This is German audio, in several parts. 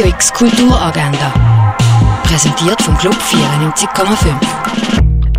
Radio X Kulturagenda. Präsentiert vom Club 94,5.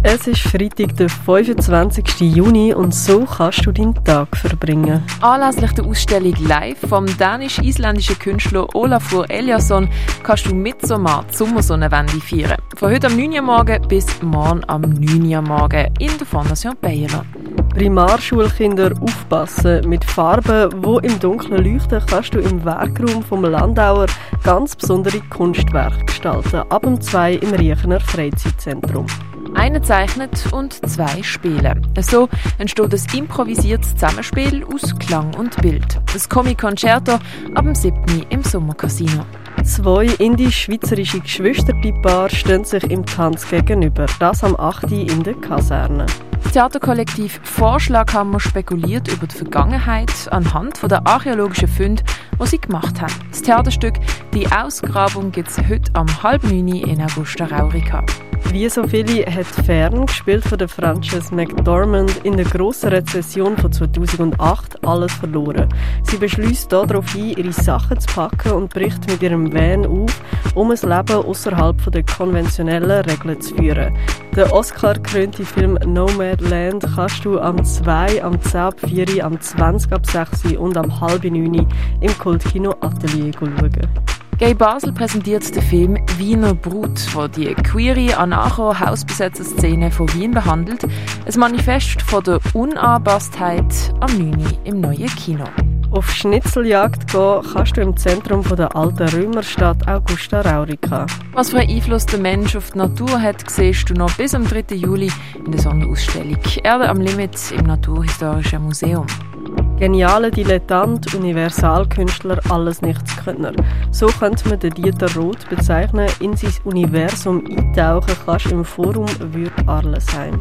Es ist Freitag, der 25. Juni und so kannst du deinen Tag verbringen. Anlässlich der Ausstellung Live vom dänisch-isländischen Künstler Olafur Eliasson kannst du mit Sommer die Sommersonnenwende feiern. Von heute am 9. Uhr morgen bis morgen am 9. Uhr morgen in der Fondation Bayerland. Primarschulkinder aufpassen. Mit Farben, wo im Dunkeln leuchten, kannst du im Werkraum vom Landauer ganz besondere Kunstwerke gestalten. Ab um zwei im Riechener Freizeitzentrum. Einer zeichnet und zwei spielen. So entsteht ein improvisiertes Zusammenspiel aus Klang und Bild. Das Comic Concerto ab dem 7. im Sommercasino. Zwei indisch-schweizerische Geschwisterpaare stehen sich im Tanz gegenüber. Das am 8. in der Kaserne. Das Theaterkollektiv Vorschlaghammer spekuliert über die Vergangenheit anhand der archäologischen Funde, die sie gemacht haben. Das Theaterstück «Die Ausgrabung» gibt es heute am halb neun in Augusta Raurica. Wie so viele hat Fern, gespielt von der Frances McDormand, in der grossen Rezession von 2008 alles verloren. Sie beschließt darauf ein, ihre Sachen zu packen und bricht mit ihrem Van auf, um ein Leben außerhalb der konventionellen Regeln zu führen. Der Oscar-krönte Film Nomadland kannst du am 2, am 10 ab 4, am 20 ab 6 und am halb 9 im Kultkino Atelier schauen. Gay Basel präsentiert den Film Wiener Brut, wo die queere Anarcho-Hausbesetzer-Szene von Wien behandelt. Ein Manifest von der Unanpasstheit am 9. im neuen Kino. Auf Schnitzeljagd gehen kannst du im Zentrum der alten Römerstadt Augusta Raurica. Was für einen Einfluss der Mensch auf die Natur hat, siehst du noch bis am 3. Juli in der Sonderausstellung Erde am Limit im Naturhistorischen Museum. Geniale Dilettant, Universalkünstler, alles nichts Könner. So könnte man den Dieter Roth bezeichnen. In sein Universum eintauchen kannst im Forum Würth Arlesheim.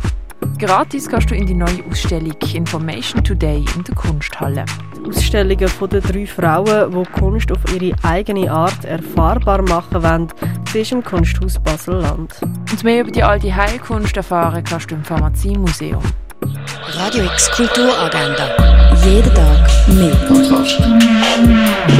Gratis kannst du in die neue Ausstellung Information Today in der Kunsthalle. Ausstellungen von den drei Frauen, die Kunst auf ihre eigene Art erfahrbar machen wollen, siehst im Kunsthaus Basel-Land. Und mehr über die alte Heilkunst erfahren kannst du im Pharmaziemuseum. Radio X Kulturagenda. Jeden Tag mehr. Kontrast.